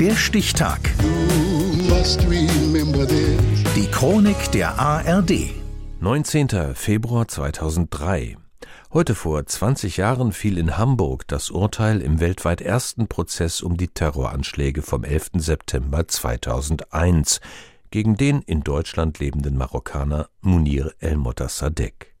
Der Stichtag. Die Chronik der ARD. 19. Februar 2003. Heute vor 20 Jahren fiel in Hamburg das Urteil im weltweit ersten Prozess um die Terroranschläge vom 11. September 2001 gegen den in Deutschland lebenden Marokkaner Munir el-Motassadegh.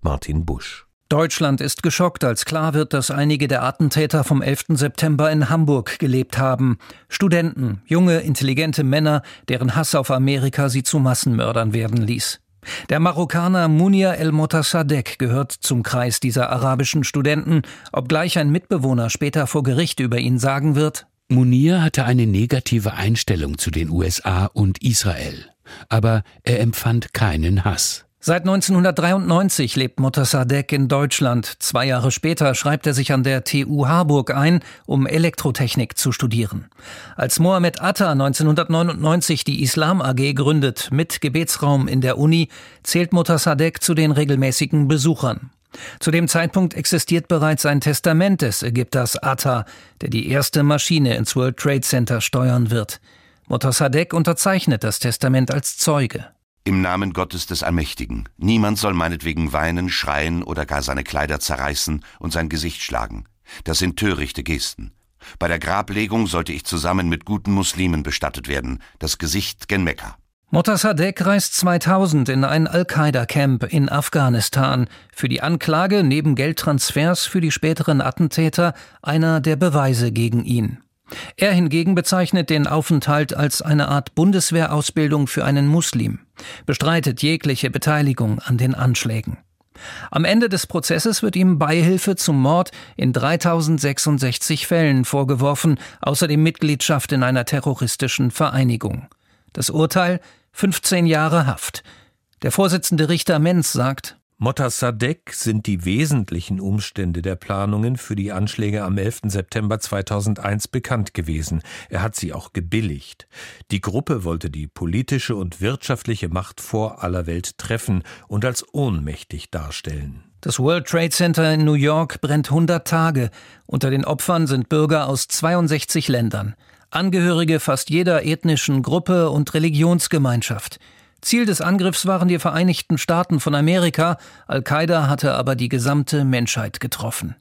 Martin Busch Deutschland ist geschockt, als klar wird, dass einige der Attentäter vom 11. September in Hamburg gelebt haben. Studenten, junge, intelligente Männer, deren Hass auf Amerika sie zu Massenmördern werden ließ. Der Marokkaner Munir el-Motassadegh gehört zum Kreis dieser arabischen Studenten, obgleich ein Mitbewohner später vor Gericht über ihn sagen wird, Munir hatte eine negative Einstellung zu den USA und Israel, aber er empfand keinen Hass. Seit 1993 lebt Motassadegh in Deutschland. Zwei Jahre später schreibt er sich an der TU Harburg ein, um Elektrotechnik zu studieren. Als Mohammed Atta 1999 die Islam AG gründet, mit Gebetsraum in der Uni, zählt Motassadegh zu den regelmäßigen Besuchern. Zu dem Zeitpunkt existiert bereits ein Testament des Ägypters Atta, der die erste Maschine ins World Trade Center steuern wird. Motassadegh unterzeichnet das Testament als Zeuge. Im Namen Gottes des Allmächtigen. Niemand soll meinetwegen weinen, schreien oder gar seine Kleider zerreißen und sein Gesicht schlagen. Das sind törichte Gesten. Bei der Grablegung sollte ich zusammen mit guten Muslimen bestattet werden. Das Gesicht gen Mekka. Motassadegh reist 2000 in ein Al-Qaida-Camp in Afghanistan. Für die Anklage neben Geldtransfers für die späteren Attentäter einer der Beweise gegen ihn. Er hingegen bezeichnet den Aufenthalt als eine Art Bundeswehrausbildung für einen Muslim, bestreitet jegliche Beteiligung an den Anschlägen. Am Ende des Prozesses wird ihm Beihilfe zum Mord in 3066 Fällen vorgeworfen, außerdem Mitgliedschaft in einer terroristischen Vereinigung. Das Urteil 15 Jahre Haft. Der Vorsitzende Richter Menz sagt, Motassadegh sind die wesentlichen Umstände der Planungen für die Anschläge am 11. September 2001 bekannt gewesen. Er hat sie auch gebilligt. Die Gruppe wollte die politische und wirtschaftliche Macht vor aller Welt treffen und als ohnmächtig darstellen. Das World Trade Center in New York brennt 100 Tage. Unter den Opfern sind Bürger aus 62 Ländern. Angehörige fast jeder ethnischen Gruppe und Religionsgemeinschaft. Ziel des Angriffs waren die Vereinigten Staaten von Amerika, Al-Qaida hatte aber die gesamte Menschheit getroffen.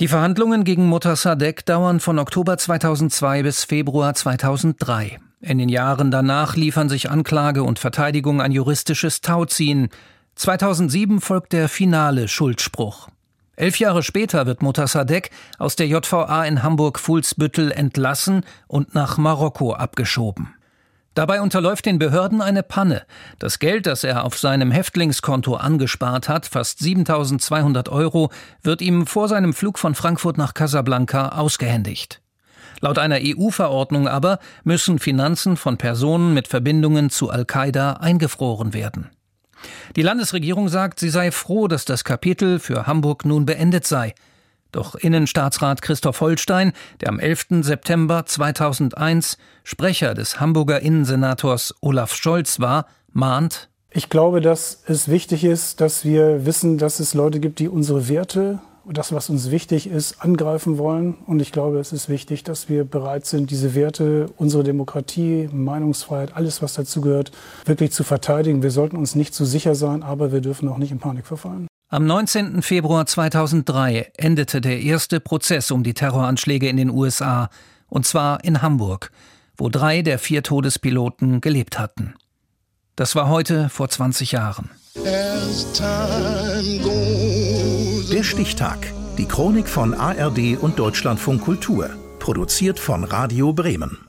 Die Verhandlungen gegen Motassadegh dauern von Oktober 2002 bis Februar 2003. In den Jahren danach liefern sich Anklage und Verteidigung ein juristisches Tauziehen. 2007 folgt der finale Schuldspruch. Elf Jahre später wird Motassadegh aus der JVA in Hamburg-Fuhlsbüttel entlassen und nach Marokko abgeschoben. Dabei unterläuft den Behörden eine Panne. Das Geld, das er auf seinem Häftlingskonto angespart hat, fast 7200 Euro, wird ihm vor seinem Flug von Frankfurt nach Casablanca ausgehändigt. Laut einer EU-Verordnung aber müssen Finanzen von Personen mit Verbindungen zu Al-Qaida eingefroren werden. Die Landesregierung sagt, sie sei froh, dass das Kapitel für Hamburg nun beendet sei. Doch Innenstaatsrat Christoph Holstein, der am 11. September 2001 Sprecher des Hamburger Innensenators Olaf Scholz war, mahnt, ich glaube, dass es wichtig ist, dass wir wissen, dass es Leute gibt, die unsere Werte das, was uns wichtig ist, angreifen wollen. Und ich glaube, es ist wichtig, dass wir bereit sind, diese Werte, unsere Demokratie, Meinungsfreiheit, alles, was dazugehört, wirklich zu verteidigen. Wir sollten uns nicht zu sicher sein, aber wir dürfen auch nicht in Panik verfallen. Am 19. Februar 2003 endete der erste Prozess um die Terroranschläge in den USA, und zwar in Hamburg, wo drei der vier Todespiloten gelebt hatten. Das war heute vor 20 Jahren. Der Stichtag. Die Chronik von ARD und Deutschlandfunk Kultur. Produziert von Radio Bremen.